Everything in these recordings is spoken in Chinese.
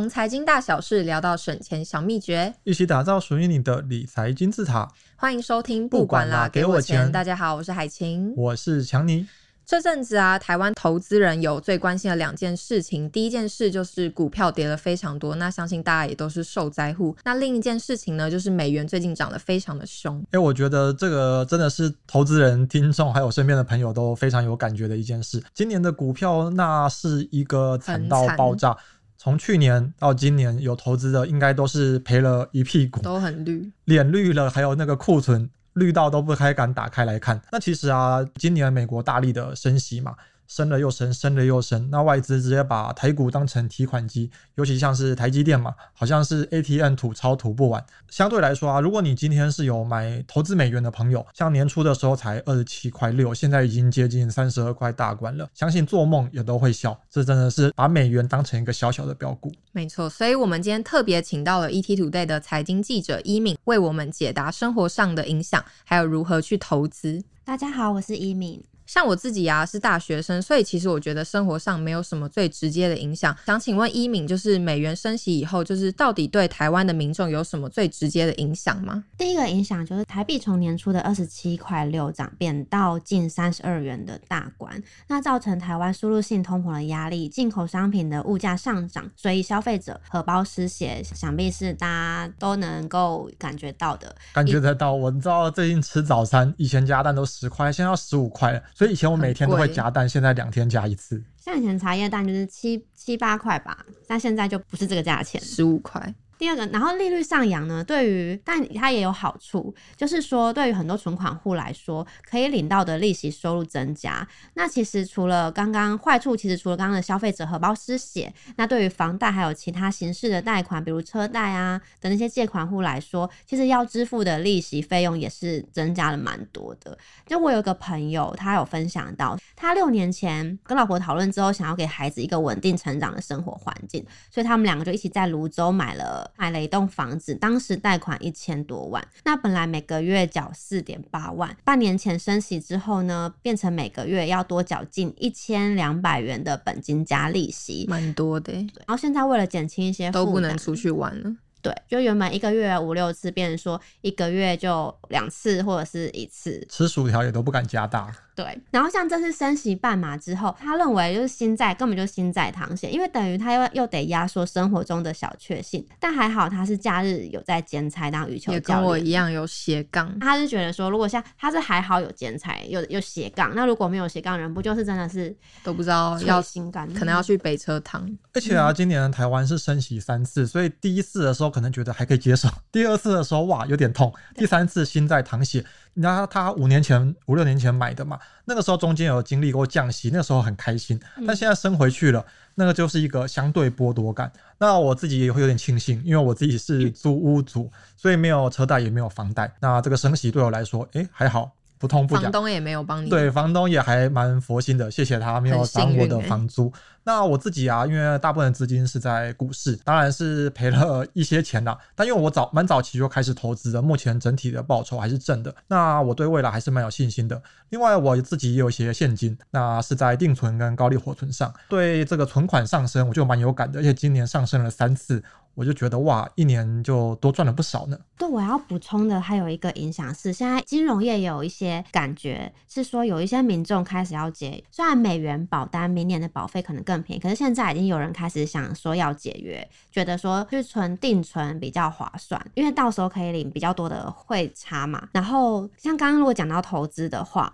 从财经大小事聊到省钱小秘诀，一起打造属于你的理财金字塔。欢迎收听，不管啦，给我钱。大家好，我是海晴，我是强尼。这阵子啊，台湾投资人有最关心的两件事情，第一件事就是股票跌了非常多，那相信大家也都是受灾户。那另一件事情呢，就是美元最近涨得非常的凶。哎，我觉得这个真的是投资人、听众还有身边的朋友都非常有感觉的一件事。今年的股票那是一个惨到爆炸，从去年到今年有投资的应该都是赔了一屁股，都很绿，脸绿了，还有那个库存。绿到都不太敢打开来看。那其实啊，今年美国大力的升息嘛。升了又升，升了又升，那外资直接把台股当成提款机，尤其像是台积电嘛，好像是 ATM 吐钞吐不完。相对来说啊，如果你今天是有买投资美元的朋友，像年初的时候才二十七块六，现在已经接近三十二块大关了，相信做梦也都会笑。这真的是把美元当成一个小小的标股。没错，所以我们今天特别请到了 ETtoday 的财经记者伊敏，为我们解答生活上的影响，还有如何去投资。大家好，我是伊敏。像我自己呀、啊、是大学生，所以其实我觉得生活上没有什么最直接的影响。想请问一敏，就是美元升息以后，就是到底对台湾的民众有什么最直接的影响吗？第一个影响就是台币从年初的二十七块六涨变到近三十二元的大关，那造成台湾输入性通膨的压力，进口商品的物价上涨，所以消费者荷包失血，想必是大家都能够感觉到的。感觉得到，我知道最近吃早餐，以前加蛋都十块，现在要十五块了。所以以前我每天都会加蛋，现在两天加一次。像以前茶叶蛋就是七七八块吧，但现在就不是这个价钱，十五块。第二个，然后利率上扬呢，对于但它也有好处，就是说对于很多存款户来说，可以领到的利息收入增加。那其实除了刚刚坏处，其实除了刚刚的消费者荷包失血，那对于房贷还有其他形式的贷款，比如车贷啊的那些借款户来说，其实要支付的利息费用也是增加了蛮多的。就我有个朋友，他有分享到，他六年前跟老婆讨论之后，想要给孩子一个稳定成长的生活环境，所以他们两个就一起在泸州买了。买了一栋房子，当时贷款一千多万，那本来每个月缴四点八万，半年前升息之后呢，变成每个月要多缴近一千两百元的本金加利息，蛮多的。然后现在为了减轻一些负担，都不能出去玩了。对，就原本一个月五六次，变成说一个月就两次或者是一次，吃薯条也都不敢加大。对，然后像这次升息半码之后，他认为就是心在根本就心在淌血，因为等于他又又得压缩生活中的小确幸。但还好他是假日有在兼差当羽球教练，也跟我一样有斜杠。他是觉得说，如果像他是还好有兼差有有斜杠，那如果没有斜杠人，不就是真的是都不知道要心肝，可能要去北车躺。而且啊，今年台湾是升息三次，所以第一次的时候可能觉得还可以接受，第二次的时候哇有点痛，第三次心在淌血。你知道他五年前、五六年前买的嘛？那个时候中间有经历过降息，那个时候很开心。但现在升回去了，那个就是一个相对剥夺感。那我自己也会有点庆幸，因为我自己是租屋族，所以没有车贷也没有房贷。那这个升息对我来说，诶，还好。不痛不痒，房东也没有帮你。对，房东也还蛮佛心的，谢谢他没有涨我的房租。那我自己啊，因为大部分资金是在股市，当然是赔了一些钱啦。但因为我早蛮早期就开始投资的，目前整体的报酬还是正的。那我对未来还是蛮有信心的。另外，我自己也有一些现金，那是在定存跟高利活存上，对这个存款上升我就蛮有感的。而且今年上升了三次。我就觉得哇，一年就多赚了不少呢。对，我要补充的还有一个影响是，现在金融业有一些感觉是说，有一些民众开始要解，虽然美元保单明年的保费可能更便宜，可是现在已经有人开始想说要解约，觉得说去存定存比较划算，因为到时候可以领比较多的汇差嘛。然后像刚刚如果讲到投资的话。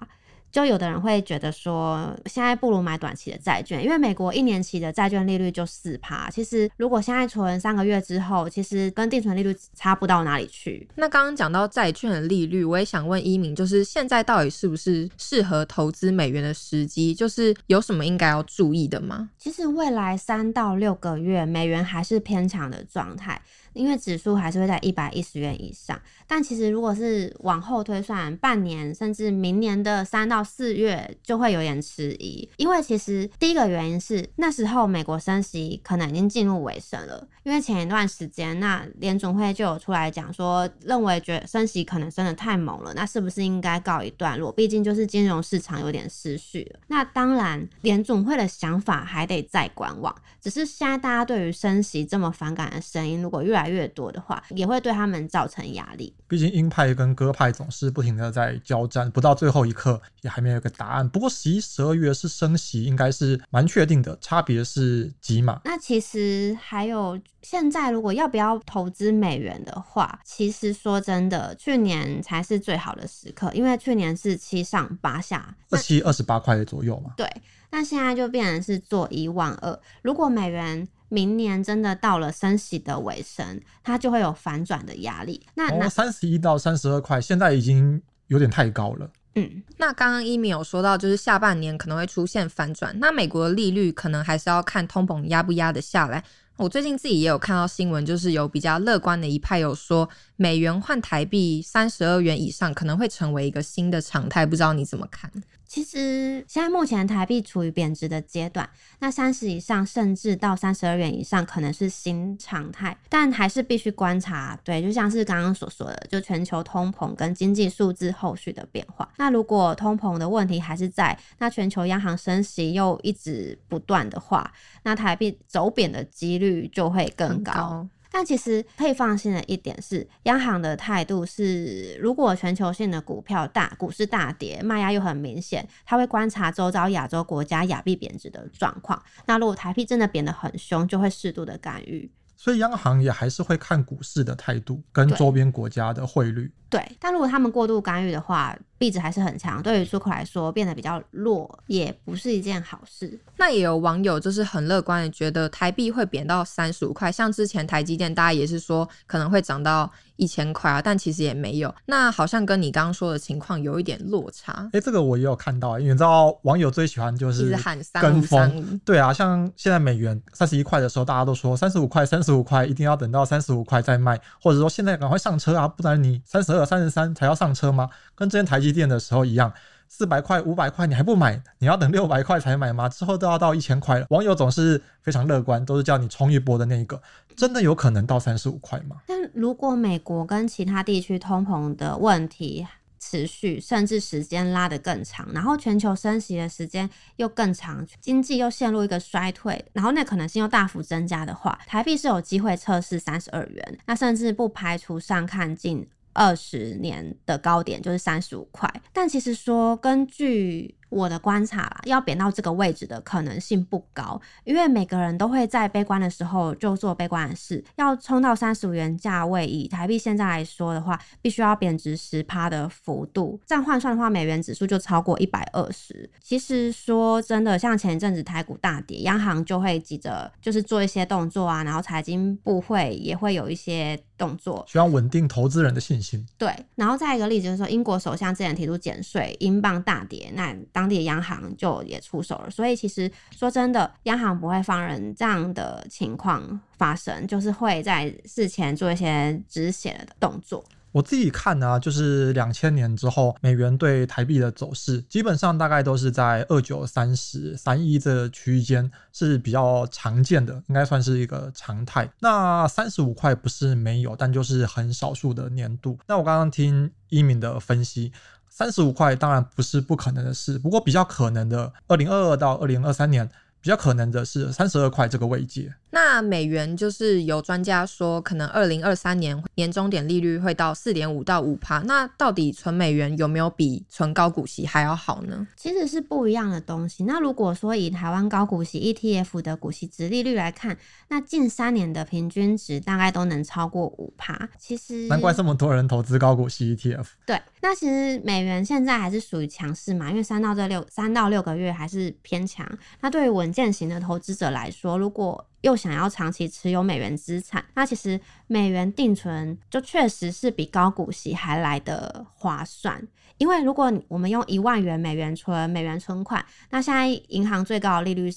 就有的人会觉得说，现在不如买短期的债券，因为美国一年期的债券利率就四趴。其实如果现在存三个月之后，其实跟定存利率差不到哪里去。那刚刚讲到债券的利率，我也想问一鸣，就是现在到底是不是适合投资美元的时机？就是有什么应该要注意的吗？其实未来三到六个月，美元还是偏强的状态。因为指数还是会在一百一十元以上。但其实如果是往后推算半年，甚至明年的三到四月，就会有点迟疑。因为其实第一个原因是那时候美国升息可能已经进入尾声了，因为前一段时间那联总会就有出来讲说，认为觉得升息可能升的太猛了，那是不是应该告一段落？毕竟就是金融市场有点失序了。那当然联总会的想法还得再观望，只是现在大家对于升息这么反感的声音，如果越来越多的话，也会对他们造成压力。毕竟鹰派跟鸽派总是不停的在交战，不到最后一刻也还没有一个答案。不过十一、十二月是升息，应该是蛮确定的，差别是几码。那其实还有现在，如果要不要投资美元的话，其实说真的，去年才是最好的时刻，因为去年是七上八下，二七二十八块左右嘛。对，那现在就变成是做一万二。如果美元明年真的到了升息的尾声，它就会有反转的压力。那三十一到三十二块，现在已经有点太高了。嗯，那刚刚一米有说到，就是下半年可能会出现反转。那美国的利率可能还是要看通膨压不压得下来。我最近自己也有看到新闻，就是有比较乐观的一派有说，美元换台币三十二元以上可能会成为一个新的常态。不知道你怎么看？其实现在目前台币处于贬值的阶段，那三十以上甚至到三十二元以上可能是新常态，但还是必须观察。对，就像是刚刚所说的，就全球通膨跟经济数字后续的变化。那如果通膨的问题还是在，那全球央行升息又一直不断的话，那台币走贬的几率就会更高。但其实可以放心的一点是，央行的态度是，如果全球性的股票大股市大跌，卖压又很明显，他会观察周遭亚洲国家亚币贬值的状况。那如果台币真的贬得很凶，就会适度的干预。所以央行也还是会看股市的态度跟周边国家的汇率。对，但如果他们过度干预的话，币值还是很强，对于出口来说变得比较弱，也不是一件好事。那也有网友就是很乐观的，觉得台币会贬到三十五块，像之前台积电大家也是说可能会涨到一千块啊，但其实也没有。那好像跟你刚刚说的情况有一点落差。哎、欸，这个我也有看到，因为你知道网友最喜欢就是喊跟风，对啊，像现在美元三十一块的时候，大家都说三十五块，三十五块一定要等到三十五块再卖，或者说现在赶快上车啊，不然你三十二、三十三才要上车吗？跟之前台积电的时候一样，四百块、五百块你还不买，你要等六百块才买吗？之后都要到一千块了。网友总是非常乐观，都是叫你冲一波的那一个，真的有可能到三十五块吗？但如果美国跟其他地区通膨的问题持续，甚至时间拉得更长，然后全球升息的时间又更长，经济又陷入一个衰退，然后那可能性又大幅增加的话，台币是有机会测试三十二元，那甚至不排除上看近二十年的高点，就是三十五块。但其实说，根据我的观察啦，要贬到这个位置的可能性不高，因为每个人都会在悲观的时候就做悲观的事。要冲到三十五元价位，以台币现在来说的话，必须要贬值十趴的幅度，这样换算的话，美元指数就超过一百二十。其实说真的，像前一阵子台股大跌，央行就会急着就是做一些动作啊，然后财经部会也会有一些动作，需要稳定投资人的信心。对，然后再一个例子就是说，英国首相之前提出减税，英镑大跌，那。当地的央行就也出手了，所以其实说真的，央行不会放任这样的情况发生，就是会在事前做一些止血的动作。我自己看呢、就是两千年之后，美元对台币的走势，基本上大概都是在二九三十三一这区间是比较常见的，应该算是一个常态。那三十五块不是没有，但就是很少数的年度。那我刚刚听一鸣的分析。三十五块当然不是不可能的事，不过比较可能的，二零二二到二零二三年比较可能的是三十二块这个位阶。那美元就是有专家说，可能二零二三年年终点利率会到四点五到五趴。那到底存美元有没有比存高股息还要好呢？其实是不一样的东西。那如果说以台湾高股息 ETF 的股息值利率来看，那近三年的平均值大概都能超过五趴。其实难怪这么多人投资高股息 ETF。对，那其实美元现在还是属于强势嘛，因为三到这六三到六个月还是偏强。那对于稳健型的投资者来说，如果又想要长期持有美元资产，那其实美元定存就确实是比高股息还来得划算。因为如果我们用一万元美元存美元存款，那现在银行最高的利率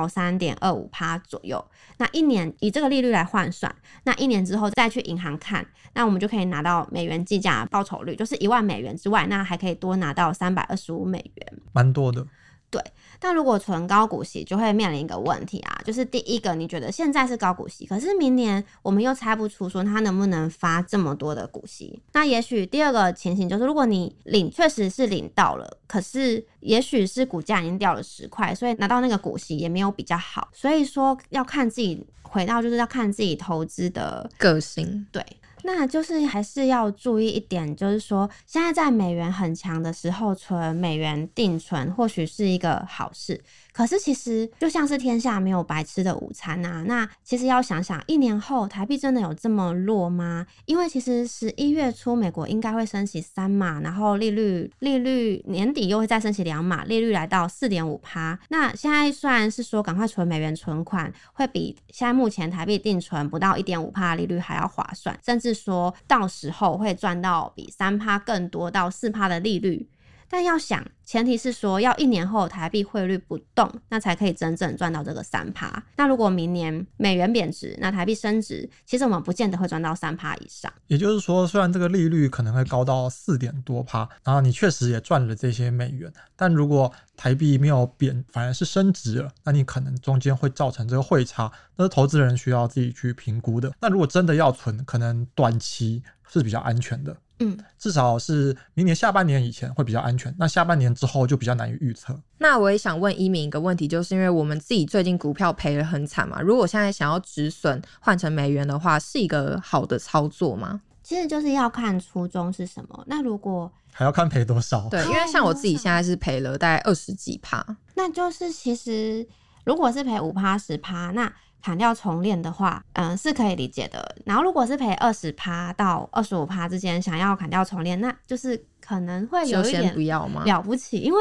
到三点二五趴左右。那一年以这个利率来换算，那一年之后再去银行看，那我们就可以拿到美元计价报酬率，就是一万美元之外，那还可以多拿到三百二十五美元，蛮多的。对，但如果存高股息，就会面临一个问题啊，就是第一个，你觉得现在是高股息，可是明年我们又猜不出说它能不能发这么多的股息。那也许第二个情形就是，如果你领确实是领到了，可是也许是股价已经掉了十块，所以拿到那个股息也没有比较好。所以说要看自己，回到就是要看自己投资的个性，对。那就是还是要注意一点，就是说，现在在美元很强的时候，存美元定存或许是一个好事。可是其实就像是天下没有白吃的午餐呐、啊。那其实要想想，一年后台币真的有这么弱吗？因为其实十一月初美国应该会升息三码，然后利率利率年底又会再升息两码，利率来到四点五趴。那现在虽然是说赶快存美元存款会比现在目前台币定存不到一点五趴利率还要划算，甚至说到时候会赚到比三趴更多到四趴的利率。但要想，前提是说要一年后台币汇率不动，那才可以真正赚到这个三趴。那如果明年美元贬值，那台币升值，其实我们不见得会赚到三趴以上。也就是说，虽然这个利率可能会高到四点多趴，然后你确实也赚了这些美元，但如果台币没有贬，反而是升值了，那你可能中间会造成这个汇差，那是投资人需要自己去评估的。那如果真的要存，可能短期是比较安全的。嗯，至少是明年下半年以前会比较安全，那下半年之后就比较难以预测。那我也想问一鸣一个问题，就是因为我们自己最近股票赔得很惨嘛，如果现在想要止损换成美元的话，是一个好的操作吗？其实就是要看初衷是什么。那如果还要看赔多少？对，因为像我自己现在是赔了大概二十几趴，那就是其实如果是赔五趴十趴，那。砍掉重练的话，嗯，是可以理解的。然后如果是赔二十趴到二十五趴之间，想要砍掉重练，那就是可能会有一点不要吗？了不起，因为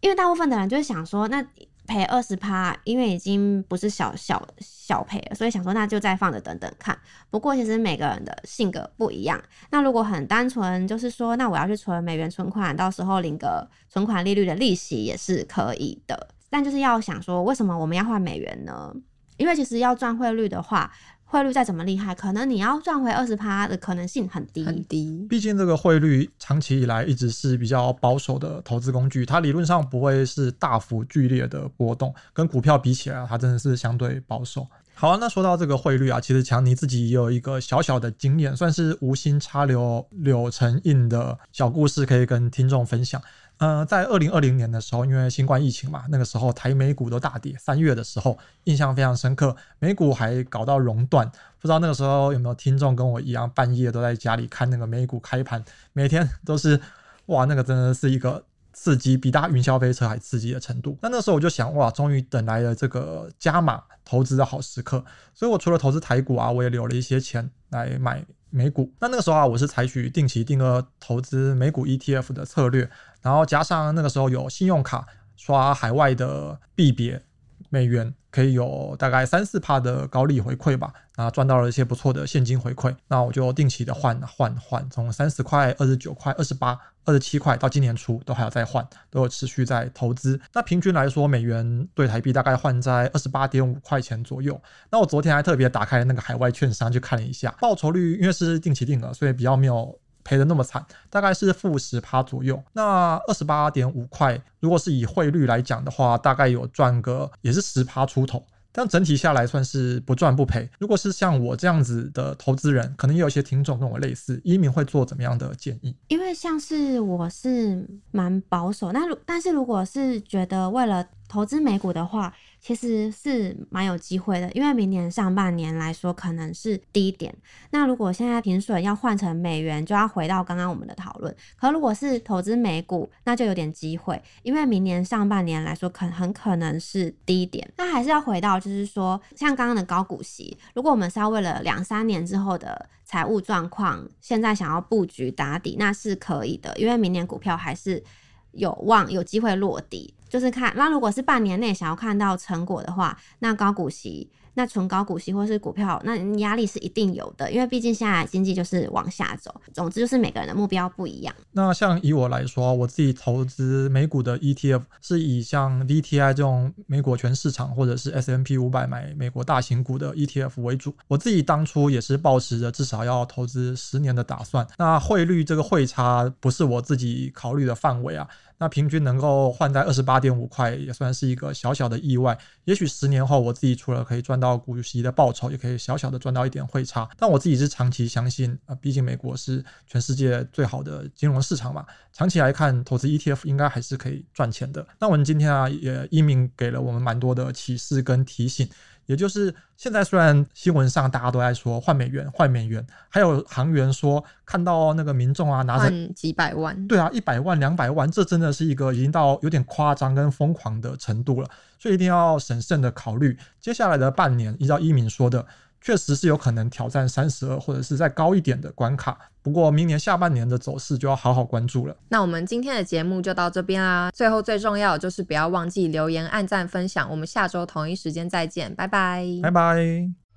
因为大部分的人就是想说，那赔二十趴，因为已经不是小小小赔了，所以想说那就再放着等等看。不过其实每个人的性格不一样。那如果很单纯，就是说，那我要去存美元存款，到时候领个存款利率的利息也是可以的。但就是要想说，为什么我们要换美元呢？因为其实要赚汇率的话，汇率再怎么厉害，可能你要赚回二十趴的可能性很低很低。毕竟这个汇率长期以来一直是比较保守的投资工具，它理论上不会是大幅剧烈的波动，跟股票比起来，它真的是相对保守。好啊，那说到这个汇率啊，其实强尼自己也有一个小小的经验，算是无心插柳柳成荫的小故事，可以跟听众分享。呃，在二零二零年的时候，因为新冠疫情嘛，那个时候台美股都大跌。三月的时候，印象非常深刻，美股还搞到熔断。不知道那个时候有没有听众跟我一样，半夜都在家里看那个美股开盘，每天都是哇，那个真的是一个刺激，比搭云霄飞车还刺激的程度。那那时候我就想，哇，终于等来了这个加码投资的好时刻。所以我除了投资台股啊，我也留了一些钱来买美股。那那个时候啊，我是采取定期定额投资美股 ETF 的策略。然后加上那个时候有信用卡刷海外的币别美元，可以有大概三四帕的高利回馈吧，啊，赚到了一些不错的现金回馈。那我就定期的换换换，从三十块、二十九块、二十八、二十七块到今年初都还有在换，都有持续在投资。那平均来说，美元兑台币大概换在二十八点五块钱左右。那我昨天还特别打开那个海外券商去看了一下，报酬率因为是定期定额，所以比较没有。赔的那么惨，大概是负十趴左右。那二十八点五块，如果是以汇率来讲的话，大概有赚个也是十趴出头。但整体下来算是不赚不赔。如果是像我这样子的投资人，可能也有一些听众跟我类似，一鸣会做怎么样的建议？因为像是我是蛮保守，那如但是如果是觉得为了投资美股的话。其实是蛮有机会的，因为明年上半年来说可能是低点。那如果现在停损要换成美元，就要回到刚刚我们的讨论。可如果是投资美股，那就有点机会，因为明年上半年来说，可很可能是低点。那还是要回到，就是说像刚刚的高股息，如果我们是要为了两三年之后的财务状况，现在想要布局打底，那是可以的，因为明年股票还是有望有机会落底。就是看，那如果是半年内想要看到成果的话，那高股息那纯高股息或是股票，那压力是一定有的，因为毕竟现在经济就是往下走。总之就是每个人的目标不一样。那像以我来说，我自己投资美股的 ETF 是以像 VTI 这种美国全市场或者是 S&P 五百买美国大型股的 ETF 为主。我自己当初也是抱持着至少要投资十年的打算。那汇率这个汇差不是我自己考虑的范围啊。那平均能够换在二十八点五块，也算是一个小小的意外。也许十年后，我自己除了可以赚到股息的报酬，也可以小小的赚到一点汇差。但我自己是长期相信啊，毕竟美国是全世界最好的金融市场嘛，长期来看，投资 ETF 应该还是可以赚钱的。那我们今天啊，也一鸣给了我们蛮多的启示跟提醒。也就是现在，虽然新闻上大家都在说换美元，换美元，还有行员说看到那个民众啊拿着几百万，对啊，一百万、两百万，这真的是一个已经到有点夸张跟疯狂的程度了，所以一定要审慎的考虑接下来的半年。依照一鸣说的。确实是有可能挑战三十二，或者是再高一点的关卡。不过明年下半年的走势就要好好关注了。那我们今天的节目就到这边啦。最后最重要的就是不要忘记留言、按赞、分享。我们下周同一时间再见，拜拜，拜拜。